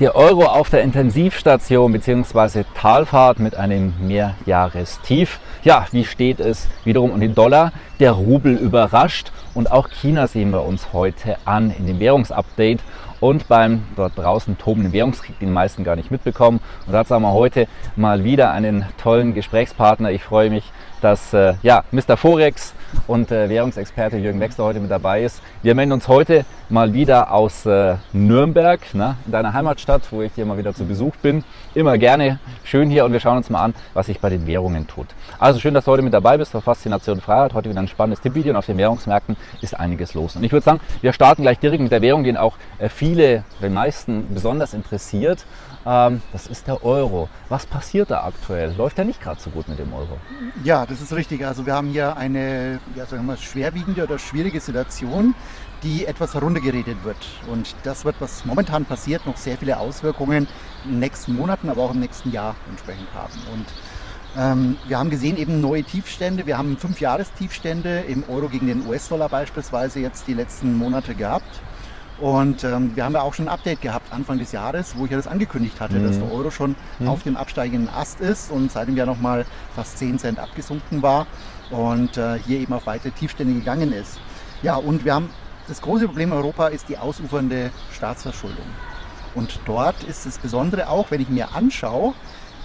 Der Euro auf der Intensivstation bzw. Talfahrt mit einem Mehrjahrestief. Ja, wie steht es wiederum um den Dollar? Der Rubel überrascht und auch China sehen wir uns heute an in dem Währungsupdate und beim dort draußen tobenden Währungskrieg, den meisten gar nicht mitbekommen. Und dazu haben wir heute mal wieder einen tollen Gesprächspartner. Ich freue mich, dass äh, ja, Mr. Forex und äh, Währungsexperte Jürgen Wechsler heute mit dabei ist. Wir melden uns heute mal wieder aus äh, Nürnberg, ne, in deiner Heimatstadt, wo ich hier mal wieder zu Besuch bin. Immer gerne schön hier und wir schauen uns mal an, was sich bei den Währungen tut. Also schön, dass du heute mit dabei bist bei Faszination Freiheit. Heute wieder ein spannendes Tippvideo und auf den Währungsmärkten ist einiges los. Und ich würde sagen, wir starten gleich direkt mit der Währung, die auch äh, viele, den meisten besonders interessiert. Ähm, das ist der Euro. Was passiert da aktuell? Läuft ja nicht gerade so gut mit dem Euro. Ja, das ist richtig. Also wir haben hier eine ja, sagen wir mal, schwerwiegende oder schwierige Situation, die etwas heruntergeredet wird. Und das wird, was momentan passiert, noch sehr viele Auswirkungen in den nächsten Monaten, aber auch im nächsten Jahr entsprechend haben. Und ähm, wir haben gesehen eben neue Tiefstände. Wir haben fünf Jahrestiefstände im Euro gegen den US-Dollar beispielsweise jetzt die letzten Monate gehabt. Und ähm, wir haben ja auch schon ein Update gehabt Anfang des Jahres, wo ich ja das angekündigt hatte, mhm. dass der Euro schon mhm. auf dem absteigenden Ast ist und seitdem ja nochmal fast 10 Cent abgesunken war und äh, hier eben auf weitere Tiefstände gegangen ist. Ja, und wir haben das große Problem in Europa ist die ausufernde Staatsverschuldung. Und dort ist das Besondere auch, wenn ich mir anschaue,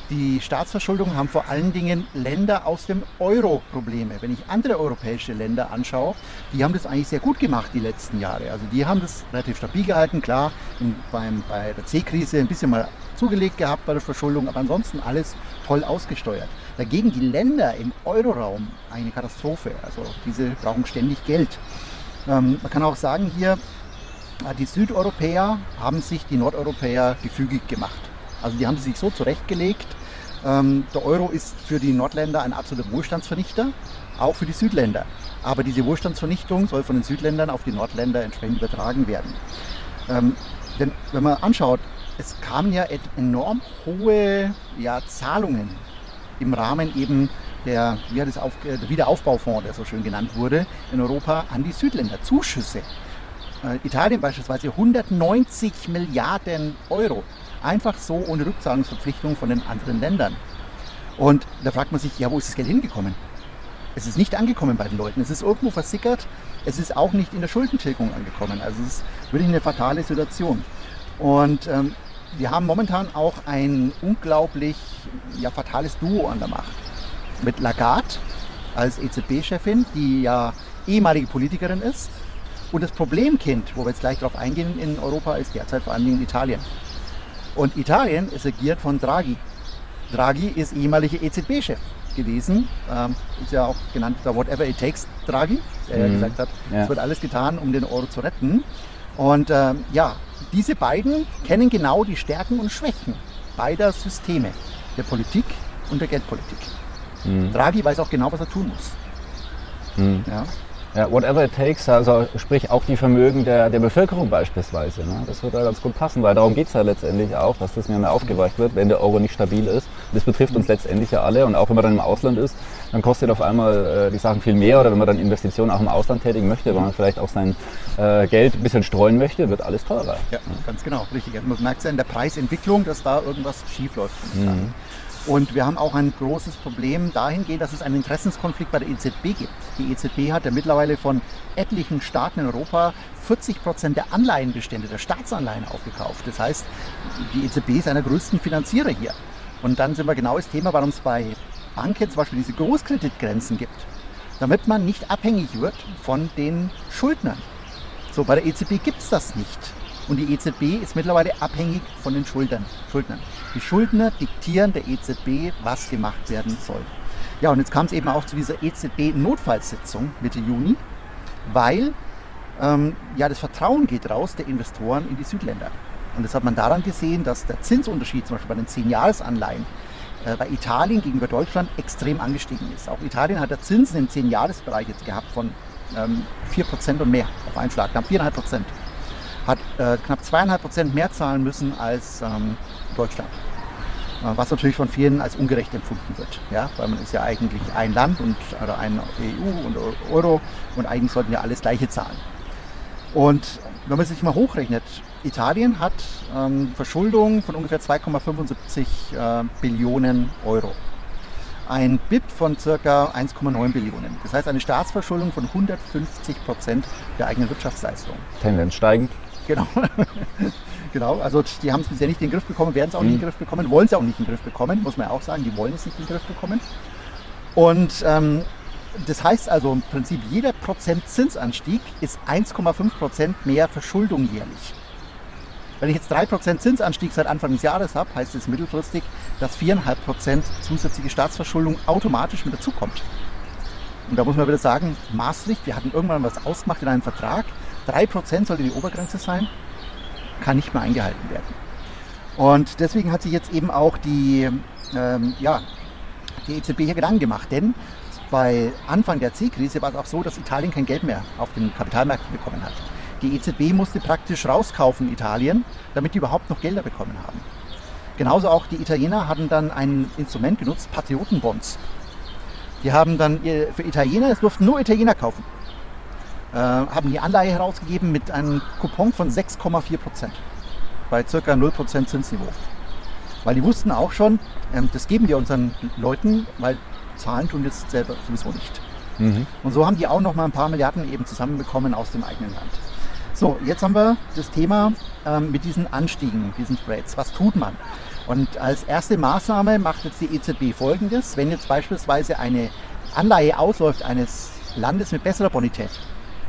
die Staatsverschuldung haben vor allen Dingen Länder aus dem Euro Probleme. Wenn ich andere europäische Länder anschaue, die haben das eigentlich sehr gut gemacht die letzten Jahre. Also die haben das relativ stabil gehalten. Klar, in, beim, bei der C-Krise ein bisschen mal zugelegt gehabt bei der Verschuldung, aber ansonsten alles toll ausgesteuert. Dagegen die Länder im Euroraum eine Katastrophe. Also diese brauchen ständig Geld. Ähm, man kann auch sagen hier, die Südeuropäer haben sich die Nordeuropäer gefügig gemacht. Also die haben sich so zurechtgelegt, ähm, der Euro ist für die Nordländer ein absoluter Wohlstandsvernichter, auch für die Südländer. Aber diese Wohlstandsvernichtung soll von den Südländern auf die Nordländer entsprechend übertragen werden. Ähm, denn wenn man anschaut, es kamen ja enorm hohe ja, Zahlungen im Rahmen eben der, wie das auf, der Wiederaufbaufonds, der so schön genannt wurde, in Europa an die Südländer. Zuschüsse. Äh, Italien beispielsweise 190 Milliarden Euro Einfach so ohne Rückzahlungsverpflichtung von den anderen Ländern. Und da fragt man sich, ja, wo ist das Geld hingekommen? Es ist nicht angekommen bei den Leuten. Es ist irgendwo versickert. Es ist auch nicht in der Schuldentilgung angekommen. Also es ist wirklich eine fatale Situation. Und ähm, wir haben momentan auch ein unglaublich ja, fatales Duo an der Macht. Mit Lagarde als EZB-Chefin, die ja ehemalige Politikerin ist. Und das Problemkind, wo wir jetzt gleich darauf eingehen in Europa, ist derzeit vor allen Dingen Italien. Und Italien ist regiert von Draghi. Draghi ist ehemaliger EZB-Chef gewesen. Ähm, ist ja auch genannt der Whatever It Takes Draghi, der mhm. ja gesagt hat, ja. es wird alles getan, um den Euro zu retten. Und ähm, ja, diese beiden kennen genau die Stärken und Schwächen beider Systeme, der Politik und der Geldpolitik. Mhm. Draghi weiß auch genau, was er tun muss. Mhm. Ja. Ja, whatever it takes, also sprich auch die Vermögen der, der Bevölkerung beispielsweise. Ne? Das wird da ganz gut passen, weil darum geht es ja letztendlich auch, dass das mehr, mehr aufgeweicht wird, wenn der Euro nicht stabil ist. Das betrifft uns letztendlich ja alle und auch wenn man dann im Ausland ist, dann kostet auf einmal äh, die Sachen viel mehr oder wenn man dann Investitionen auch im Ausland tätigen möchte, weil man vielleicht auch sein äh, Geld ein bisschen streuen möchte, wird alles teurer. Ja, ganz genau, richtig. Also man merkt ja in der Preisentwicklung, dass da irgendwas schief läuft. Mhm. Und wir haben auch ein großes Problem dahingehend, dass es einen Interessenskonflikt bei der EZB gibt. Die EZB hat ja mittlerweile von etlichen Staaten in Europa 40 Prozent der Anleihenbestände, der Staatsanleihen aufgekauft. Das heißt, die EZB ist einer der größten Finanzierer hier. Und dann sind wir genau das Thema, warum es bei Banken zum Beispiel diese Großkreditgrenzen gibt. Damit man nicht abhängig wird von den Schuldnern. So, bei der EZB gibt es das nicht. Und die EZB ist mittlerweile abhängig von den Schuldnern. Schuldnern. Die Schuldner diktieren der EZB, was gemacht werden soll. Ja, und jetzt kam es eben auch zu dieser EZB-Notfallsitzung Mitte Juni, weil ähm, ja, das Vertrauen geht raus der Investoren in die Südländer. Und das hat man daran gesehen, dass der Zinsunterschied zum Beispiel bei den 10-Jahres-Anleihen äh, bei Italien gegenüber Deutschland extrem angestiegen ist. Auch Italien hat der Zinsen im 10-Jahres-Bereich jetzt gehabt von ähm, 4% und mehr auf einen Schlag, knapp 4,5%. Hat äh, knapp 2,5% mehr zahlen müssen als ähm, Deutschland. Äh, was natürlich von vielen als ungerecht empfunden wird. Ja? Weil man ist ja eigentlich ein Land und oder ein EU und Euro und eigentlich sollten ja alles gleiche zahlen. Und wenn man sich mal hochrechnet, Italien hat ähm, Verschuldung von ungefähr 2,75 äh, Billionen Euro. Ein BIP von ca. 1,9 Billionen. Das heißt eine Staatsverschuldung von 150 Prozent der eigenen Wirtschaftsleistung. Tendenz steigend. Genau. genau, also die haben es bisher nicht in den Griff bekommen, werden es auch mhm. nicht in den Griff bekommen, wollen es auch nicht in den Griff bekommen, muss man ja auch sagen, die wollen es nicht in den Griff bekommen. Und ähm, das heißt also im Prinzip, jeder Prozent Zinsanstieg ist 1,5 Prozent mehr Verschuldung jährlich. Wenn ich jetzt 3% Zinsanstieg seit Anfang des Jahres habe, heißt es mittelfristig, dass 4,5% zusätzliche Staatsverschuldung automatisch mit dazukommt. Und da muss man wieder sagen, Maastricht, wir hatten irgendwann was ausgemacht in einem Vertrag, 3% sollte die Obergrenze sein, kann nicht mehr eingehalten werden. Und deswegen hat sich jetzt eben auch die, ähm, ja, die EZB hier Gedanken gemacht, denn bei Anfang der C-Krise war es auch so, dass Italien kein Geld mehr auf den Kapitalmärkten bekommen hat. Die EZB musste praktisch rauskaufen Italien, damit die überhaupt noch Gelder bekommen haben. Genauso auch die Italiener hatten dann ein Instrument genutzt, Patriotenbonds. Die haben dann für Italiener, es durften nur Italiener kaufen, haben die Anleihe herausgegeben mit einem Coupon von 6,4 Prozent bei ca. 0 Prozent Zinsniveau. Weil die wussten auch schon, ähm, das geben wir unseren Leuten, weil zahlen tun wir es selber sowieso nicht. Mhm. Und so haben die auch noch mal ein paar Milliarden eben zusammenbekommen aus dem eigenen Land. So, jetzt haben wir das Thema ähm, mit diesen Anstiegen, diesen Spreads. Was tut man? Und als erste Maßnahme macht jetzt die EZB folgendes. Wenn jetzt beispielsweise eine Anleihe ausläuft eines Landes mit besserer Bonität,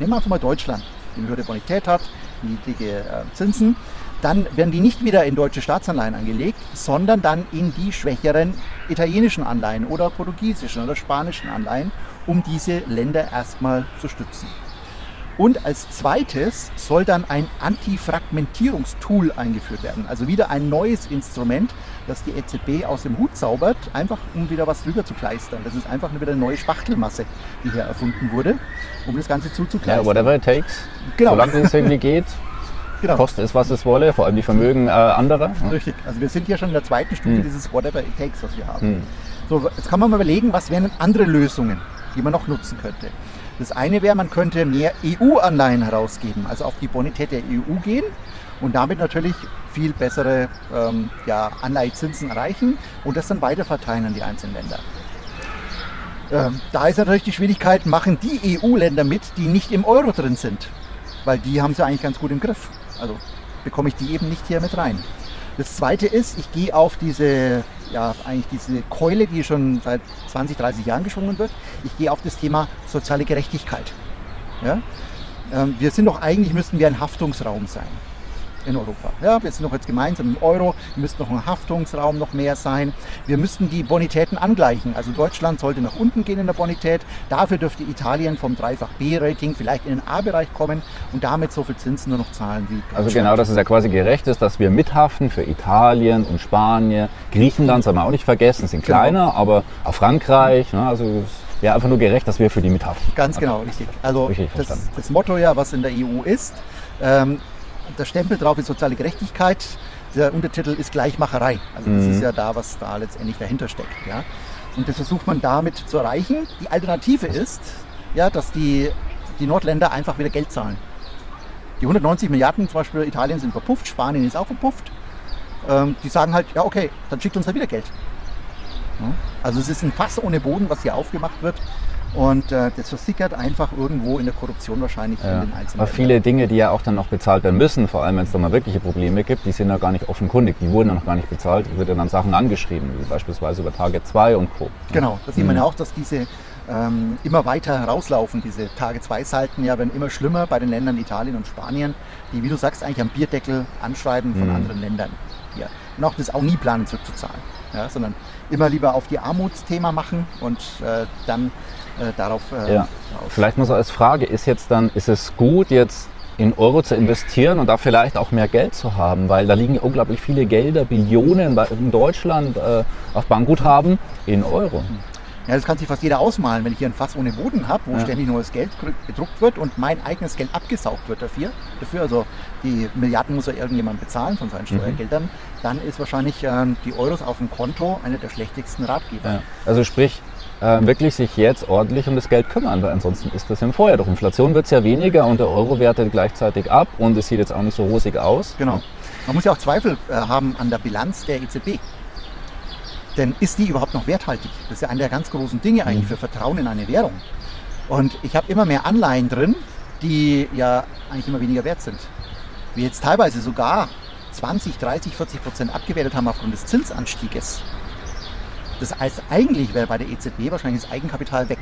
nehmen wir einfach mal Deutschland, die eine höhere Bonität hat, niedrige äh, Zinsen, dann werden die nicht wieder in deutsche Staatsanleihen angelegt, sondern dann in die schwächeren italienischen Anleihen oder portugiesischen oder spanischen Anleihen, um diese Länder erstmal zu stützen. Und als zweites soll dann ein Antifragmentierungstool eingeführt werden. Also wieder ein neues Instrument, das die EZB aus dem Hut zaubert, einfach um wieder was drüber zu kleistern. Das ist einfach wieder eine neue Spachtelmasse, die hier erfunden wurde, um das Ganze zuzukleistern. Ja, whatever it takes. Genau. Solange es irgendwie geht. Genau. Koste es, was es wolle, vor allem die Vermögen äh, anderer. Richtig. Also wir sind hier schon in der zweiten Stufe hm. dieses Whatever it takes, was wir haben. Hm. So, jetzt kann man mal überlegen, was wären andere Lösungen, die man noch nutzen könnte. Das eine wäre, man könnte mehr EU-Anleihen herausgeben, also auf die Bonität der EU gehen und damit natürlich viel bessere ähm, ja, Anleihezinsen erreichen und das dann weiterverteilen an die einzelnen Länder. Ähm, da ist natürlich die Schwierigkeit, machen die EU-Länder mit, die nicht im Euro drin sind, weil die haben sie eigentlich ganz gut im Griff. Also bekomme ich die eben nicht hier mit rein. Das zweite ist, ich gehe auf diese, ja, eigentlich diese Keule, die schon seit 20, 30 Jahren geschwungen wird. Ich gehe auf das Thema soziale Gerechtigkeit. Ja? Ähm, wir sind doch eigentlich, müssten wir ein Haftungsraum sein in Europa. Ja, wir sind noch jetzt gemeinsam im Euro, wir müssten noch ein Haftungsraum noch mehr sein. Wir müssten die Bonitäten angleichen. Also Deutschland sollte nach unten gehen in der Bonität. Dafür dürfte Italien vom dreifach B-Rating vielleicht in den A-Bereich kommen und damit so viel Zinsen nur noch zahlen wie Also genau, dass es ja quasi gerecht ist, dass wir mithaften für Italien und Spanien. Griechenland soll man auch nicht vergessen, sind genau. kleiner, genau. aber auch Frankreich. Ne, also wäre einfach nur gerecht, dass wir für die mithaften. Ganz genau, richtig. Also richtig das, das, Motto ja, was in der EU ist, ähm, der Stempel drauf ist soziale Gerechtigkeit. Der Untertitel ist Gleichmacherei. Also das mhm. ist ja da, was da letztendlich dahinter steckt. Ja? Und das versucht man damit zu erreichen. Die Alternative ist, ja, dass die, die Nordländer einfach wieder Geld zahlen. Die 190 Milliarden zum Beispiel Italien sind verpufft, Spanien ist auch verpufft. Ähm, die sagen halt, ja okay, dann schickt uns halt wieder Geld. Also es ist ein Fass ohne Boden, was hier aufgemacht wird. Und äh, das versickert einfach irgendwo in der Korruption wahrscheinlich ja. in den einzelnen. Aber viele Dinge, die ja auch dann noch bezahlt werden müssen, vor allem wenn es da mal wirkliche Probleme gibt, die sind ja gar nicht offenkundig, die wurden ja noch gar nicht bezahlt, es wird ja dann Sachen angeschrieben, wie beispielsweise über Target 2 und Co. Genau, da sieht man ja mhm. auch, dass diese ähm, immer weiter herauslaufen, diese Target 2 Salten ja werden immer schlimmer bei den Ländern Italien und Spanien, die, wie du sagst, eigentlich am Bierdeckel anschreiben von mhm. anderen Ländern. Ja. Und auch das auch nie planen zurückzuzahlen, ja, sondern immer lieber auf die Armutsthema machen und äh, dann äh, darauf. Äh, ja. Vielleicht mal so als Frage, ist jetzt dann, ist es gut jetzt in Euro zu investieren und da vielleicht auch mehr Geld zu haben, weil da liegen unglaublich viele Gelder, Billionen in Deutschland äh, auf Bankguthaben in Euro. Ja, das kann sich fast jeder ausmalen, wenn ich hier ein Fass ohne Boden habe, wo Ja. ständig neues Geld gedruckt wird und mein eigenes Geld abgesaugt wird dafür. dafür also die Milliarden muss ja irgendjemand bezahlen von Mhm. seinen Steuergeldern. Dann ist wahrscheinlich ähm, die Euros auf dem Konto einer der schlechtesten Ratgeber. Ja. Also sprich, äh, wirklich sich jetzt ordentlich um das Geld kümmern, weil ansonsten ist das im Vorjahr. Durch Inflation wird es ja weniger und der Euro wertet gleichzeitig ab und es sieht jetzt auch nicht so rosig aus. Genau. Man muss ja auch Zweifel äh, haben an der Bilanz der EZB. Denn ist die überhaupt noch werthaltig? Das ist ja eine der ganz großen Dinge eigentlich für Vertrauen in eine Währung. Und ich habe immer mehr Anleihen drin, die ja eigentlich immer weniger wert sind. Wir jetzt teilweise sogar 20, 30, 40 Prozent abgewertet haben aufgrund des Zinsanstieges. Das heißt, eigentlich wäre bei der EZB wahrscheinlich das Eigenkapital weg.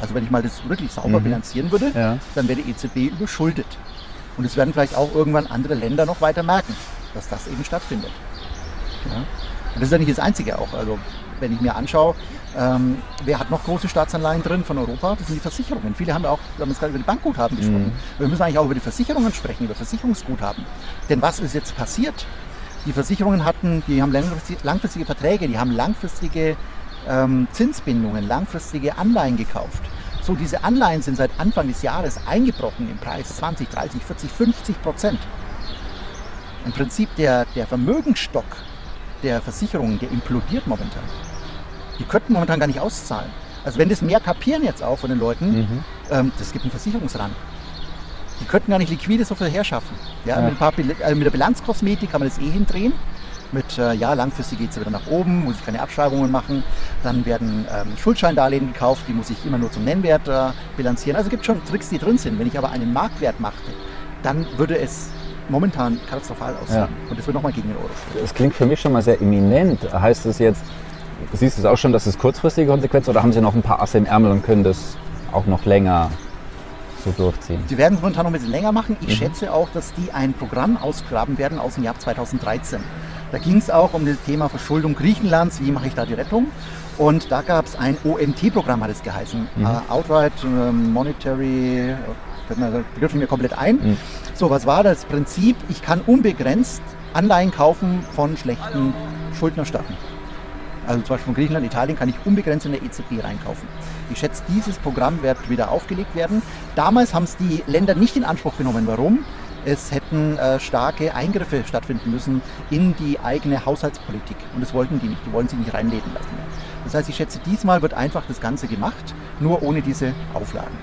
Also wenn ich mal das wirklich sauber Mhm. bilanzieren würde, Ja. dann wäre die EZB überschuldet. Und es werden vielleicht auch irgendwann andere Länder noch weiter merken, dass das eben stattfindet. Ja. Und das ist ja nicht das Einzige auch. Also wenn ich mir anschaue, ähm, wer hat noch große Staatsanleihen drin von Europa? Das sind die Versicherungen. Viele haben ja auch, wir haben jetzt gerade über die Bankguthaben gesprochen. Wir müssen eigentlich auch über die Versicherungen sprechen, über Versicherungsguthaben. Denn was ist jetzt passiert? Die Versicherungen hatten, die haben langfristige, Verträge, die haben langfristige ähm, Zinsbindungen, langfristige Anleihen gekauft. So, diese Anleihen sind seit Anfang des Jahres eingebrochen im Preis 20, 30, 40, 50 Prozent. Im Prinzip der, der Vermögensstock der Versicherungen, der implodiert momentan. Die könnten momentan gar nicht auszahlen. Also wenn das mehr kapieren jetzt auch von den Leuten, Mhm. ähm, das gibt einen Versicherungsrang. Die könnten gar nicht liquide so viel herschaffen. Ja, Ja. Mit, ein paar, also mit der Bilanzkosmetik kann man das eh hindrehen. Mit, äh, ja, langfristig geht es wieder nach oben, muss ich keine Abschreibungen machen. Dann werden ähm, Schuldscheindarlehen gekauft, die muss ich immer nur zum Nennwert äh, bilanzieren. Also es gibt schon Tricks, die drin sind. Wenn ich aber einen Marktwert machte, dann würde es momentan katastrophal aussehen. Ja. Und es wird nochmal gegen den Euro stehen. Das klingt für mich schon mal sehr eminent. Heißt es jetzt, siehst du es auch schon, dass es kurzfristige Konsequenzen oder haben Sie noch ein paar Asse im Ärmel und können das auch noch länger so durchziehen? Sie werden es momentan noch ein bisschen länger machen. Ich schätze auch, dass die ein Programm ausgraben werden aus dem Jahr 2013. Da ging es auch um das Thema Verschuldung Griechenlands, wie mache ich da die Rettung. Und da gab es ein OMT-Programm, hat es geheißen. Äh, Outright ähm, Monetary, äh, fällt mir komplett ein. Mhm. So, was war das Prinzip? Ich kann unbegrenzt Anleihen kaufen von schlechten Schuldnerstaaten. Also zum Beispiel von Griechenland, Italien kann ich unbegrenzt in der EZB reinkaufen. Ich schätze, dieses Programm wird wieder aufgelegt werden. Damals haben es die Länder nicht in Anspruch genommen. Warum? Es hätten äh, starke Eingriffe stattfinden müssen in die eigene Haushaltspolitik. Und das wollten die nicht. Die wollen sie nicht reinleben lassen. Das heißt, ich schätze, diesmal wird einfach das Ganze gemacht, nur ohne diese Auflagen.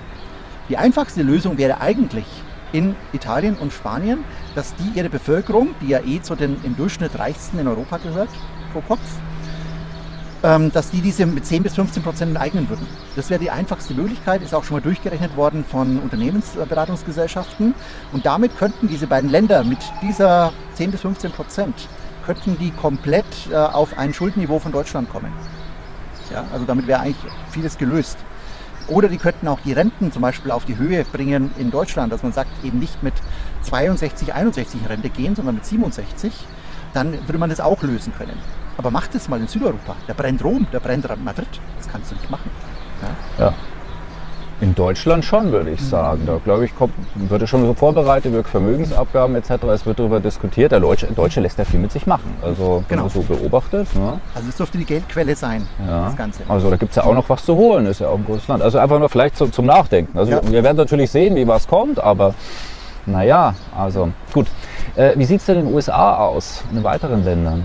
Die einfachste Lösung wäre eigentlich in Italien und Spanien, dass die ihre Bevölkerung, die ja eh zu den im Durchschnitt reichsten in Europa gehört, pro Kopf, dass die diese mit 10 bis 15 Prozent enteignen würden. Das wäre die einfachste Möglichkeit, ist auch schon mal durchgerechnet worden von Unternehmensberatungsgesellschaften. Und damit könnten diese beiden Länder mit dieser 10 bis 15 Prozent, könnten die komplett äh, auf ein Schuldenniveau von Deutschland kommen. Ja, also damit wäre eigentlich vieles gelöst. Oder die könnten auch die Renten zum Beispiel auf die Höhe bringen in Deutschland, dass man sagt, eben nicht mit 62, 61 in Rente gehen, sondern mit 67. Dann würde man das auch lösen können. Aber macht es mal in Südeuropa. Da brennt Rom, da brennt Madrid. Das kannst du nicht machen. Ja? Ja. In Deutschland schon, würde ich sagen. Da glaube ich, kommt, wird es schon so vorbereitet, wird Vermögensabgaben etc. Es wird darüber diskutiert. Der Deutsche, Deutsche lässt ja viel mit sich machen. Also Genau. so beobachtet. Ne? Also das dürfte die Geldquelle sein, Ja. das Ganze. Also da gibt es ja auch noch was zu holen, ist ja auch ein großes Land. Also einfach nur vielleicht zum, zum Nachdenken. Also Ja. wir werden natürlich sehen, wie was kommt, aber naja, also gut. Äh, wie sieht es denn in den USA aus in weiteren Ländern?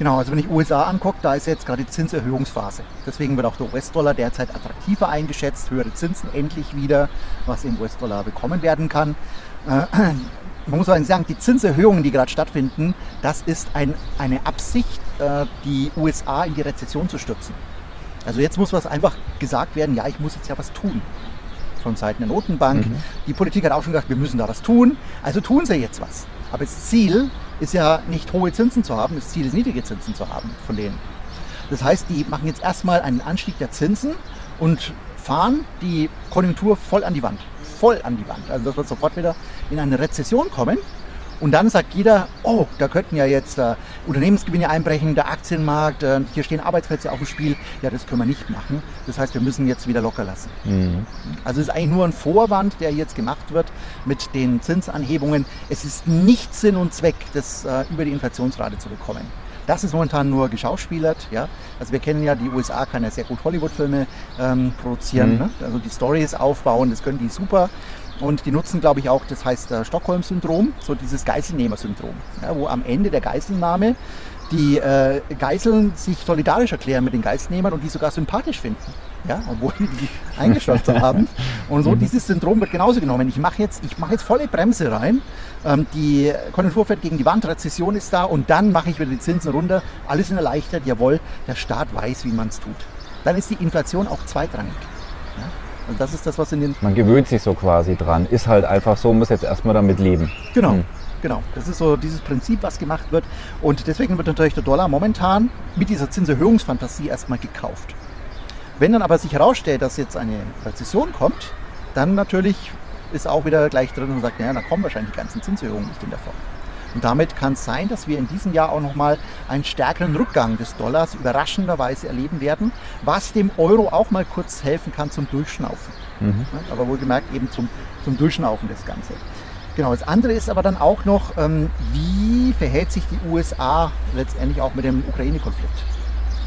Genau, also wenn ich USA angucke, da ist jetzt gerade die Zinserhöhungsphase. Deswegen wird auch der US-Dollar derzeit attraktiver eingeschätzt, höhere Zinsen endlich wieder, was im US-Dollar bekommen werden kann. Äh, man muss aber sagen, die Zinserhöhungen, die gerade stattfinden, das ist ein, eine Absicht, äh, die USA in die Rezession zu stürzen. Also jetzt muss was einfach gesagt werden, ja, ich muss jetzt ja was tun von Seiten der Notenbank. Die Politik hat auch schon gesagt, wir müssen da was tun. Also tun sie jetzt was. Aber das Ziel ist ja nicht hohe Zinsen zu haben, das Ziel ist niedrige Zinsen zu haben von denen. Das heißt, die machen jetzt erstmal einen Anstieg der Zinsen und fahren die Konjunktur voll an die Wand. Voll an die Wand. Also das wird sofort wieder in eine Rezession kommen. Und dann sagt jeder, oh, da könnten ja jetzt äh, Unternehmensgewinne einbrechen, der Aktienmarkt, äh, hier stehen Arbeitsplätze auf dem Spiel. Ja, das können wir nicht machen. Das heißt, wir müssen jetzt wieder locker lassen. Mhm. Also es ist eigentlich nur ein Vorwand, der jetzt gemacht wird mit den Zinsanhebungen. Es ist nicht Sinn und Zweck, das äh, über die Inflationsrate zu bekommen. Das ist momentan nur geschauspielert. Ja? Also wir kennen ja, die USA kann ja sehr gut Hollywood-Filme ähm, produzieren. Mhm. Ne? Also die Stories aufbauen, das können die super. Und die nutzen, glaube ich, auch, das heißt äh, Stockholm-Syndrom, so dieses Geiselnehmer-Syndrom, ja, wo am Ende der Geiselnahme die äh, Geiseln sich solidarisch erklären mit den Geiselnehmern und die sogar sympathisch finden. Ja, obwohl die die eingeschlossen haben. Und so mhm. dieses Syndrom wird genauso genommen. Ich mache jetzt, ich mache jetzt volle Bremse rein. Ähm, die Konjunktur fährt gegen die Wand, Rezession ist da und dann mache ich wieder die Zinsen runter. Alles sind erleichtert. Jawohl, der Staat weiß, wie man es tut. Dann ist die Inflation auch zweitrangig. Ja? Und das ist das, was in den. Man gewöhnt sich so quasi dran. Ist halt einfach so, muss jetzt erstmal damit leben. Genau. Hm. Genau, das ist so dieses Prinzip, was gemacht wird. Und deswegen wird natürlich der Dollar momentan mit dieser Zinserhöhungsfantasie erstmal gekauft. Wenn dann aber sich herausstellt, dass jetzt eine Rezession kommt, dann natürlich ist auch wieder gleich drin und sagt, naja, da kommen wahrscheinlich die ganzen Zinserhöhungen nicht in der Form. Und damit kann es sein, dass wir in diesem Jahr auch nochmal einen stärkeren Rückgang des Dollars überraschenderweise erleben werden, was dem Euro auch mal kurz helfen kann zum Durchschnaufen. Mhm. Aber wohlgemerkt eben zum, zum Durchschnaufen das Ganze. Genau, das andere ist aber dann auch noch, ähm, wie verhält sich die USA letztendlich auch mit dem Ukraine-Konflikt?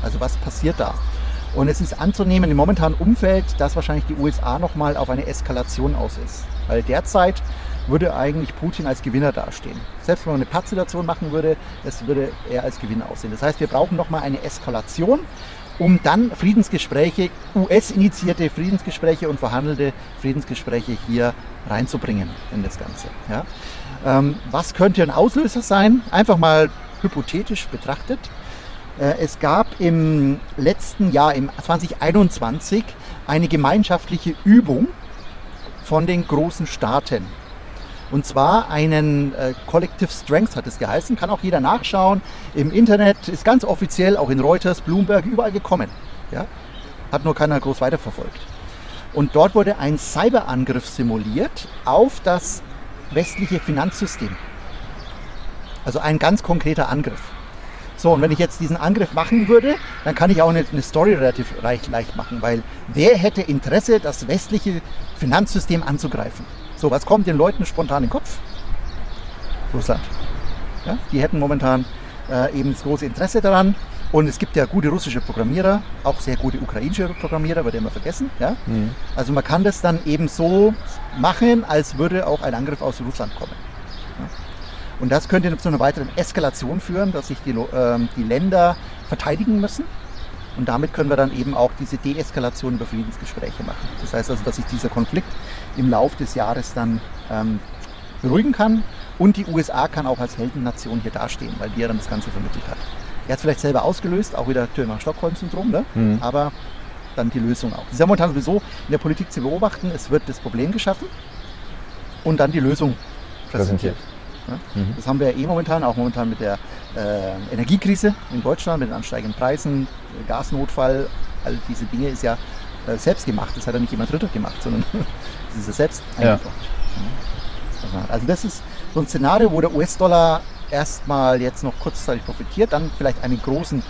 Also was passiert da? Und es ist anzunehmen im momentanen Umfeld, dass wahrscheinlich die USA nochmal auf eine Eskalation aus ist. Weil derzeit würde eigentlich Putin als Gewinner dastehen. Selbst wenn man eine Patzelation machen würde, es würde er als Gewinner aussehen. Das heißt, wir brauchen nochmal eine Eskalation, um dann Friedensgespräche, US-initiierte Friedensgespräche und verhandelte Friedensgespräche hier reinzubringen in das Ganze. Ja? Ähm, was könnte ein Auslöser sein? Einfach mal hypothetisch betrachtet. Äh, es gab im letzten Jahr, im 2021, eine gemeinschaftliche Übung von den großen Staaten. Und zwar einen äh, Collective Strength hat es geheißen, kann auch jeder nachschauen. Im Internet ist ganz offiziell, auch in Reuters, Bloomberg, überall gekommen. Ja? Hat nur keiner groß weiterverfolgt. Und dort wurde ein Cyberangriff simuliert auf das westliche Finanzsystem. Also ein ganz konkreter Angriff. So, und wenn ich jetzt diesen Angriff machen würde, dann kann ich auch eine, eine Story relativ leicht, leicht machen, weil wer hätte Interesse, das westliche Finanzsystem anzugreifen? So, was kommt den Leuten spontan in den Kopf? Russland. Ja, die hätten momentan äh, eben das große Interesse daran. Und es gibt ja gute russische Programmierer, auch sehr gute ukrainische Programmierer, wird immer vergessen. Ja? Mhm. Also man kann das dann eben so machen, als würde auch ein Angriff aus Russland kommen. Ja? Und das könnte zu einer weiteren Eskalation führen, dass sich die, äh, die Länder verteidigen müssen. Und damit können wir dann eben auch diese Deeskalation über Friedensgespräche machen. Das heißt also, dass sich dieser Konflikt im Laufe des Jahres dann ähm, beruhigen kann. Und die USA kann auch als Heldennation hier dastehen, weil die ja dann das Ganze vermittelt hat. Er hat es vielleicht selber ausgelöst, auch wieder Thürmer-Stockholm-Syndrom, ne? Mhm. aber dann die Lösung auch. Das ist ja momentan sowieso in der Politik zu beobachten. Es wird das Problem geschaffen und dann die Lösung präsentiert. Ja? Mhm. Das haben wir ja eh momentan, auch momentan mit der äh, Energiekrise in Deutschland, mit den ansteigenden Preisen, Gasnotfall, all diese Dinge ist ja selbst gemacht. Das hat ja nicht jemand Dritter gemacht, sondern das ist ja selbst eingebracht. Ja. Also das ist so ein Szenario, wo der US-Dollar erstmal jetzt noch kurzzeitig profitiert, dann vielleicht einen großen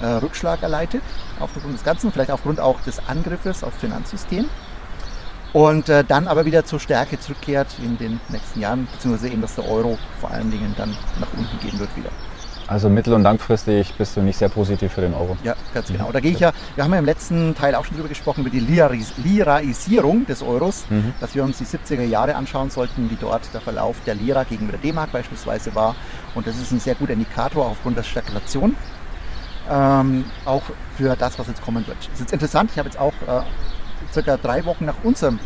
äh, Rückschlag erleidet aufgrund des Ganzen, vielleicht aufgrund auch des Angriffes auf Finanzsystem und äh, dann aber wieder zur Stärke zurückkehrt in den nächsten Jahren, beziehungsweise eben, dass der Euro vor allen Dingen dann nach unten gehen wird wieder. Also mittel- und langfristig bist du nicht sehr positiv für den Euro. Ja, ganz genau. Da gehe ich ja, wir haben ja im letzten Teil auch schon drüber gesprochen, über die Lirais, Liraisierung des Euros, mhm. dass wir uns die 70er Jahre anschauen sollten, wie dort der Verlauf der Lira gegenüber der D-Mark beispielsweise war. Und das ist ein sehr guter Indikator aufgrund der Stagnation. Ähm, auch für das, was jetzt kommen wird. Das ist jetzt interessant, ich habe jetzt auch äh, circa drei Wochen nach unserem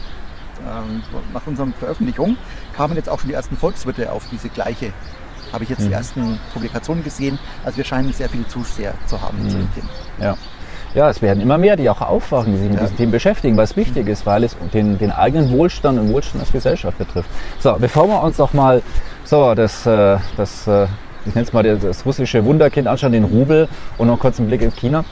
ähm, nach unserer Veröffentlichung kamen jetzt auch schon die ersten Volkswirte auf diese gleiche habe ich jetzt mhm. die ersten Publikationen gesehen. Also wir scheinen sehr viele Zusteher zu haben mhm. zu den Themen. Ja. Ja, es werden immer mehr, die auch aufwachen, die sich mit ja. diesen Themen beschäftigen, was wichtig ist, weil es den, den eigenen Wohlstand und Wohlstand als Gesellschaft betrifft. So, bevor wir uns noch mal so das, äh, das äh, ich nenne es mal das russische Wunderkind anschauen, den Rubel und noch kurz einen Blick in China.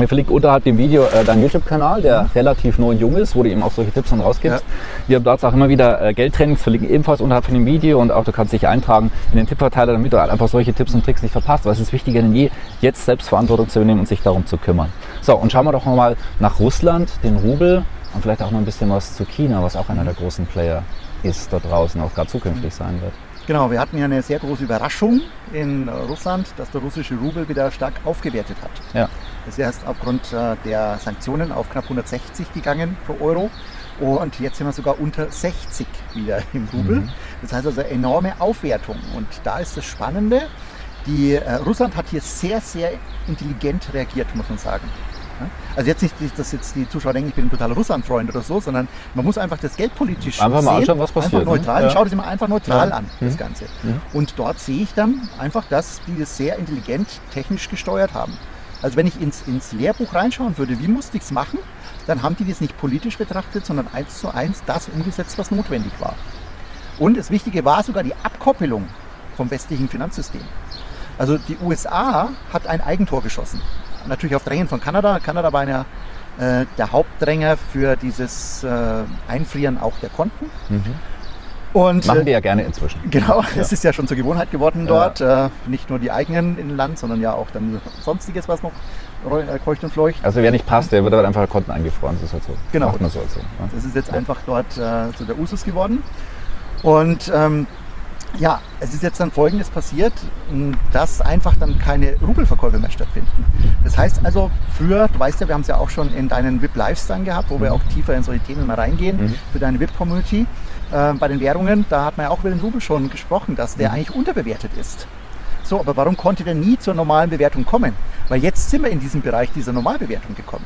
Wir verlinken unterhalb dem Video äh, deinen YouTube-Kanal, der mhm. relativ neu und jung ist, wo du eben auch solche Tipps dann rausgibst. Ja. Wir haben dort auch immer wieder äh, Geldtrainings, verlinken ebenfalls unterhalb von dem Video und auch du kannst dich eintragen in den Tippverteiler, damit du halt einfach solche Tipps und Tricks nicht verpasst. Weil es ist wichtiger denn je, jetzt Selbstverantwortung zu übernehmen und sich darum zu kümmern. So, und schauen wir doch mal nach Russland, den Rubel und vielleicht auch noch ein bisschen was zu China, was auch einer der großen Player ist da draußen, auch gerade zukünftig sein wird. Genau, wir hatten ja eine sehr große Überraschung in Russland, dass der russische Rubel wieder stark aufgewertet hat. Ja. Das ist erst aufgrund äh, der Sanktionen auf knapp 160 gegangen pro Euro. Und jetzt sind wir sogar unter 60 wieder im Rubel. Mhm. Das heißt also enorme Aufwertung. Und da ist das Spannende, die, äh, Russland hat hier sehr, sehr intelligent reagiert, muss man sagen. Also jetzt nicht, dass jetzt die Zuschauer denken, ich bin ein totaler Russland-Freund oder so, sondern man muss einfach das geldpolitisch einfach mal anschauen, was passiert. Einfach neutral, ne? ja. schau das immer einfach neutral ja. an, das mhm. Ganze. Mhm. Und dort sehe ich dann einfach, dass die das sehr intelligent technisch gesteuert haben. Also wenn ich ins, ins Lehrbuch reinschauen würde, wie musste ich es machen, dann haben die das nicht politisch betrachtet, sondern eins zu eins das umgesetzt, was notwendig war. Und das Wichtige war sogar die Abkoppelung vom westlichen Finanzsystem. Also die USA hat ein Eigentor geschossen natürlich auf Drängen von Kanada. Kanada war ja äh, der Hauptdränger für dieses äh, Einfrieren auch der Konten. Mhm. Und, Machen wir ja gerne inzwischen. Genau, es ist ja schon zur Gewohnheit geworden dort. Ja. Äh, nicht nur die eigenen in Land, sondern ja auch dann sonstiges, was noch äh, keucht und fleucht. Also wer nicht passt, der wird halt einfach Konten eingefroren. Das ist halt so. Genau. Macht man so halt so. Ja. Das ist jetzt ja. einfach dort äh, so der Usus geworden. Und ähm, ja, es ist jetzt dann Folgendes passiert, dass einfach dann keine Rubelverkäufe mehr stattfinden. Das heißt also, für, du weißt ja, wir haben es ja auch schon in deinen VIP Lives dann gehabt, wo mhm. wir auch tiefer in solche Themen mal reingehen, mhm. für deine VIP-Community. Äh, bei den Währungen, da hat man ja auch über den Rubel schon gesprochen, dass der mhm. eigentlich unterbewertet ist. So, aber warum konnte der nie zur normalen Bewertung kommen? Weil jetzt sind wir in diesem Bereich dieser Normalbewertung gekommen.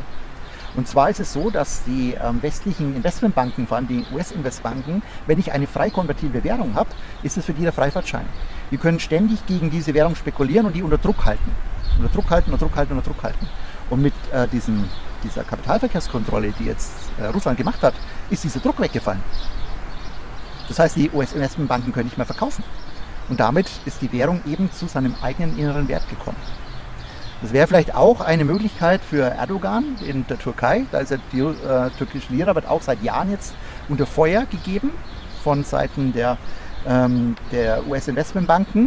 Und zwar ist es so, dass die ähm, westlichen Investmentbanken, vor allem die US-Investbanken, wenn ich eine frei konvertible Währung habe, ist es für die der Freifahrtschein. Die können ständig gegen diese Währung spekulieren und die unter Druck halten. Unter Druck halten, unter Druck halten, unter Druck halten. Und mit äh, diesem, dieser Kapitalverkehrskontrolle, die jetzt äh, Russland gemacht hat, ist dieser Druck weggefallen. Das heißt, die US-Investmentbanken können nicht mehr verkaufen. Und damit ist die Währung eben zu seinem eigenen inneren Wert gekommen. Das wäre vielleicht auch eine Möglichkeit für Erdogan in der Türkei. Da ist ja die äh, türkische Lira, wird auch seit Jahren jetzt unter Feuer gegeben von Seiten der, ähm, der US-Investmentbanken,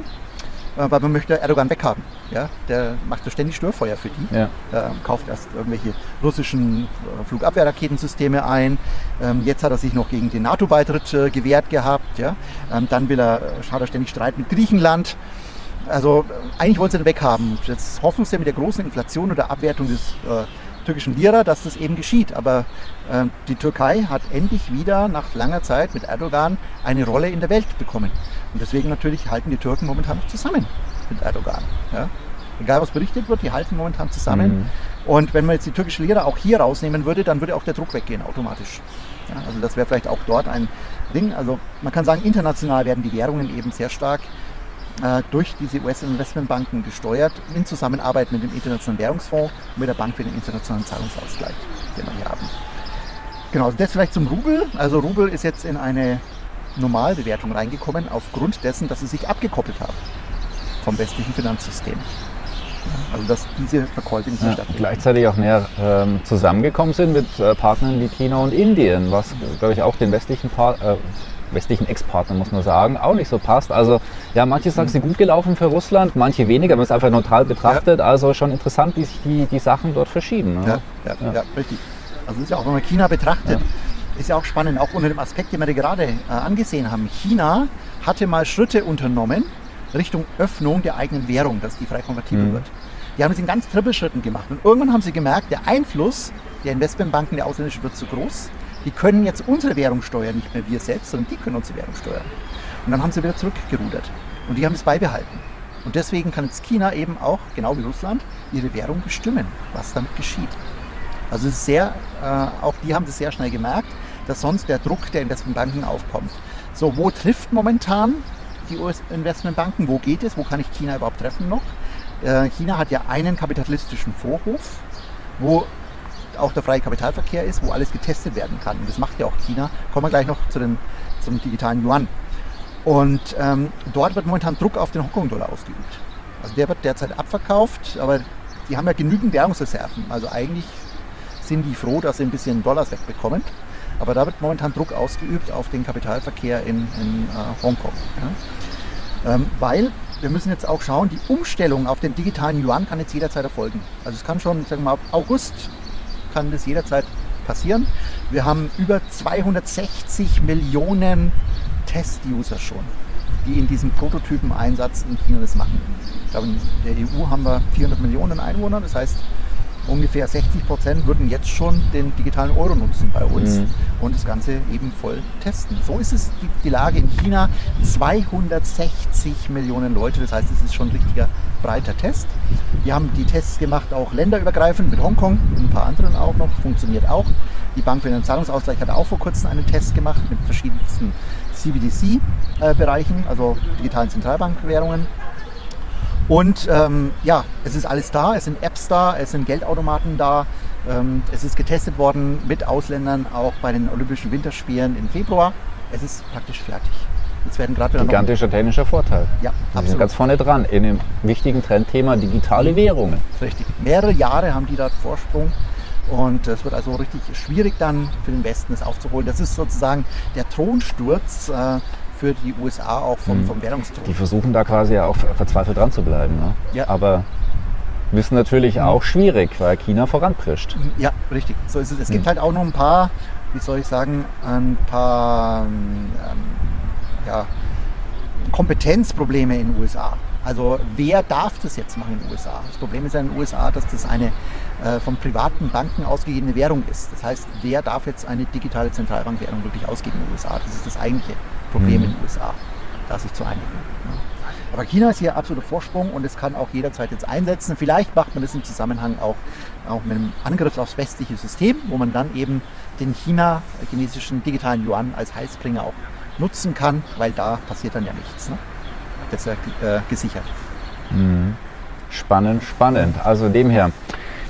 äh, weil man möchte Erdogan weghaben. Ja? Der macht so ständig Störfeuer für die, ja. äh, kauft erst irgendwelche russischen äh, Flugabwehrraketensysteme ein. Ähm, jetzt hat er sich noch gegen den NATO-Beitritt äh, gewehrt gehabt. Ja? Ähm, dann will er, äh, hat er ständig Streit mit Griechenland. Also eigentlich wollen sie den weghaben. Jetzt hoffen sie mit der großen Inflation oder Abwertung des äh, türkischen Lira, dass das eben geschieht. Aber äh, die Türkei hat endlich wieder nach langer Zeit mit Erdogan eine Rolle in der Welt bekommen. Und deswegen natürlich halten die Türken momentan noch zusammen mit Erdogan. Ja? Egal was berichtet wird, die halten momentan zusammen. Mhm. Und wenn man jetzt die türkische Lira auch hier rausnehmen würde, dann würde auch der Druck weggehen automatisch. Ja, also das wäre vielleicht auch dort ein Ding. Also man kann sagen, international werden die Währungen eben sehr stark durch diese US-Investmentbanken gesteuert, in Zusammenarbeit mit dem Internationalen Währungsfonds und mit der Bank für den internationalen Zahlungsausgleich, den wir hier haben. Genau, das vielleicht zum Rubel. Also Rubel ist jetzt in eine Normalbewertung reingekommen, aufgrund dessen, dass sie sich abgekoppelt haben vom westlichen Finanzsystem. Also dass diese Verkäufe nicht ja, stattfinden. Gleichzeitig auch näher ähm, zusammengekommen sind mit äh, Partnern wie China und Indien, was, glaube ich, auch den westlichen Part, äh, westlichen Ex-Partner, muss man sagen, auch nicht so passt. Also ja, manche sagen, sind gut gelaufen für Russland, manche weniger, wenn man es einfach neutral betrachtet. Ja. Also schon interessant, wie sich die, die Sachen dort verschieben. Ne? Ja, ja, ja, richtig. Also ist ja auch, wenn man China betrachtet, ist ja auch spannend, auch unter dem Aspekt, den wir gerade äh, angesehen haben. China hatte mal Schritte unternommen Richtung Öffnung der eigenen Währung, dass die frei konvertibel mhm. wird. Die haben es in ganz Trippelschritten gemacht. Und irgendwann haben sie gemerkt, der Einfluss der Investmentbanken, der ausländischen, wird zu groß die können jetzt unsere Währung steuern, nicht mehr wir selbst, sondern die können unsere Währung steuern. Und dann haben sie wieder zurückgerudert. Und die haben es beibehalten. Und deswegen kann jetzt China eben auch, genau wie Russland, ihre Währung bestimmen, was damit geschieht. Also es ist sehr, äh, auch die haben das sehr schnell gemerkt, dass sonst der Druck der Investmentbanken aufkommt. So, wo trifft momentan die US-Investmentbanken? Wo geht es? Wo kann ich China überhaupt treffen noch? Äh, China hat ja einen kapitalistischen Vorhof, wo auch der freie Kapitalverkehr ist, wo alles getestet werden kann. Und das macht ja auch China. Kommen wir gleich noch zu den, zum digitalen Yuan. Und ähm, dort wird momentan Druck auf den Hongkong-Dollar ausgeübt. Also der wird derzeit abverkauft, aber die haben ja genügend Währungsreserven. Also eigentlich sind die froh, dass sie ein bisschen Dollars wegbekommen. Aber da wird momentan Druck ausgeübt auf den Kapitalverkehr in, in äh, Hongkong. Ja. Ähm, weil wir müssen jetzt auch schauen, die Umstellung auf den digitalen Yuan kann jetzt jederzeit erfolgen. Also es kann schon, sagen wir mal, August kann das jederzeit passieren. Wir haben über 260 Millionen Test-User schon, die in diesem Prototypen-Einsatz in China das machen. Ich glaube, in der EU haben wir 400 Millionen Einwohner, das heißt, ungefähr 60 Prozent würden jetzt schon den digitalen Euro nutzen bei uns mhm. und das Ganze eben voll testen. So ist es die, die, Lage in China. 260 Millionen Leute, das heißt, es ist schon ein richtiger breiter Test. Wir haben die Tests gemacht, auch länderübergreifend mit Hongkong und ein paar anderen auch noch, funktioniert auch. Die Bank für den Zahlungsausgleich hat auch vor kurzem einen Test gemacht mit verschiedensten CBDC-Bereichen, äh, also digitalen Zentralbankwährungen. Und ähm, ja, es ist alles da, es sind Apps da, es sind Geldautomaten da. Ähm, es ist getestet worden mit Ausländern auch bei den Olympischen Winterspielen im Februar. Es ist praktisch fertig. Jetzt werden gerade Gigantischer technischer Vorteil. Ja, Sie absolut. sind ganz vorne dran in dem wichtigen Trendthema digitale Währungen. Richtig. Mehrere Jahre haben die da Vorsprung. Und es wird also richtig schwierig dann für den Westen das aufzuholen. Das ist sozusagen der Thronsturz äh, für die USA auch vom, hm. vom Währungsdruck. Die versuchen da quasi ja auch verzweifelt dran zu bleiben. Ne? Ja. Aber wissen natürlich mhm. auch schwierig, weil China voranprischt. Ja, richtig. So ist es. Es gibt mhm. halt auch noch ein paar, wie soll ich sagen, ein paar ähm, ja, Kompetenzprobleme in den USA. Also wer darf das jetzt machen in den USA? Das Problem ist ja in den USA, dass das eine äh, von privaten Banken ausgegebene Währung ist. Das heißt, wer darf jetzt eine digitale Zentralbankwährung wirklich ausgeben in den USA? Das ist das eigentliche Problem mhm. in den USA, da sich zu einigen. Aber China ist hier absoluter Vorsprung und es kann auch jederzeit jetzt einsetzen. Vielleicht macht man das im Zusammenhang auch, auch mit einem Angriff aufs westliche System, wo man dann eben den China, chinesischen digitalen Yuan als Heilsbringer auch nutzen kann, weil da passiert dann ja nichts. Ne? Das ist ja äh, gesichert. Mhm. Spannend, spannend. Also dem her.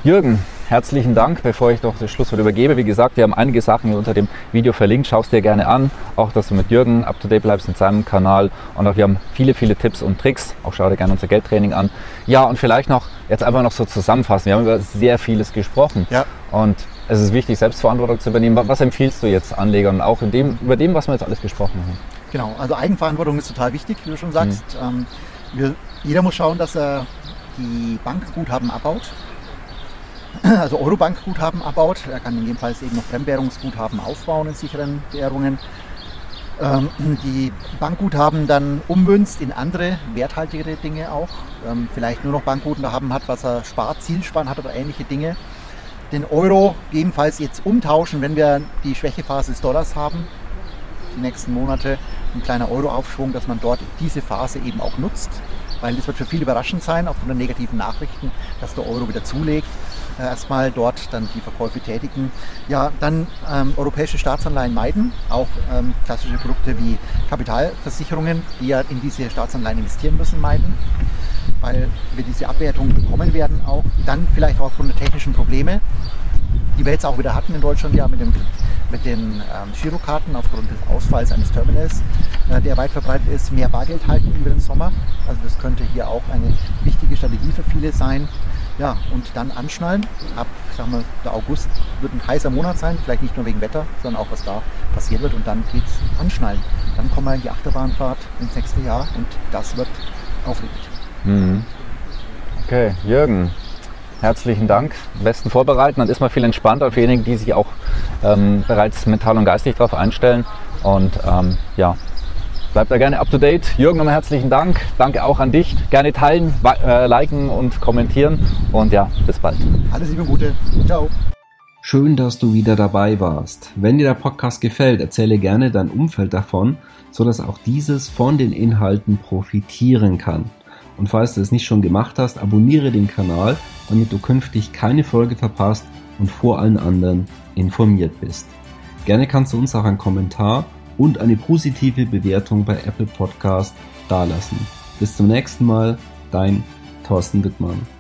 Jürgen, herzlichen Dank. Bevor ich doch das Schlusswort übergebe, wie gesagt, wir haben einige Sachen unter dem Video verlinkt. Schau es dir gerne an. Auch, dass du mit Jürgen up to date bleibst in seinem Kanal. Und auch wir haben viele, viele Tipps und Tricks. Auch schau dir gerne unser Geldtraining an. Ja, und vielleicht noch, jetzt einfach noch so zusammenfassen. Wir haben über sehr vieles gesprochen. Ja. Und es ist wichtig, Selbstverantwortung zu übernehmen. Was empfiehlst du jetzt Anlegern, auch in dem, über dem, was wir jetzt alles gesprochen haben? Genau, also Eigenverantwortung ist total wichtig, wie du schon sagst. Mhm. Ähm, wir, jeder muss schauen, dass er die Bankguthaben abbaut also Eurobank-Guthaben abbaut. Er kann Fall eben noch Fremdwährungsguthaben aufbauen in sicheren Währungen. Ähm, die Bankguthaben dann ummünzt in andere werthaltigere Dinge auch. Ähm, vielleicht nur noch Bankguthaben hat, was er spart, Zielsparen hat oder ähnliche Dinge. Den Euro gegebenenfalls jetzt umtauschen, wenn wir die Schwächephase des Dollars haben. Die nächsten Monate ein kleiner Euro-Aufschwung, dass man dort diese Phase eben auch nutzt. Weil das wird für viele überraschend sein, aufgrund der negativen Nachrichten, dass der Euro wieder zulegt. Äh, erstmal dort dann die Verkäufe tätigen. Ja, dann ähm, europäische Staatsanleihen meiden, auch ähm, klassische Produkte wie Kapitalversicherungen, die ja in diese Staatsanleihen investieren müssen, meiden, weil wir diese Abwertung bekommen werden auch. Dann vielleicht auch aufgrund der technischen Probleme, die wir jetzt auch wieder hatten in Deutschland ja mit, dem, mit den ähm, Girokarten aufgrund des Ausfalls eines Terminals, äh, der weit verbreitet ist, mehr Bargeld halten über den Sommer. Also das könnte hier auch eine wichtige Strategie für viele sein. Ja, und dann anschnallen. Ab, sagen wir, der August wird ein heißer Monat sein, vielleicht nicht nur wegen Wetter, sondern auch was da passiert wird. Und dann geht's anschnallen. Dann kommen wir in die Achterbahnfahrt ins nächste Jahr und das wird aufregend. Mhm. Okay, Jürgen, herzlichen Dank. Besten vorbereiten, dann ist man viel entspannter für diejenigen, die sich auch ähm, bereits mental und geistig darauf einstellen. Und ähm, ja, Bleibt da gerne up to date. Jürgen, nochmal herzlichen Dank. Danke auch an dich. Gerne teilen, äh, liken und kommentieren. Und ja, bis bald. Alles Liebe Gute. Ciao. Schön, dass du wieder dabei warst. Wenn dir der Podcast gefällt, erzähle gerne dein Umfeld davon, sodass auch dieses von den Inhalten profitieren kann. Und falls du es nicht schon gemacht hast, abonniere den Kanal, damit du künftig keine Folge verpasst und vor allen anderen informiert bist. Gerne kannst du uns auch einen Kommentar und eine positive Bewertung bei Apple Podcast dalassen. Bis zum nächsten Mal, dein Thorsten Wittmann.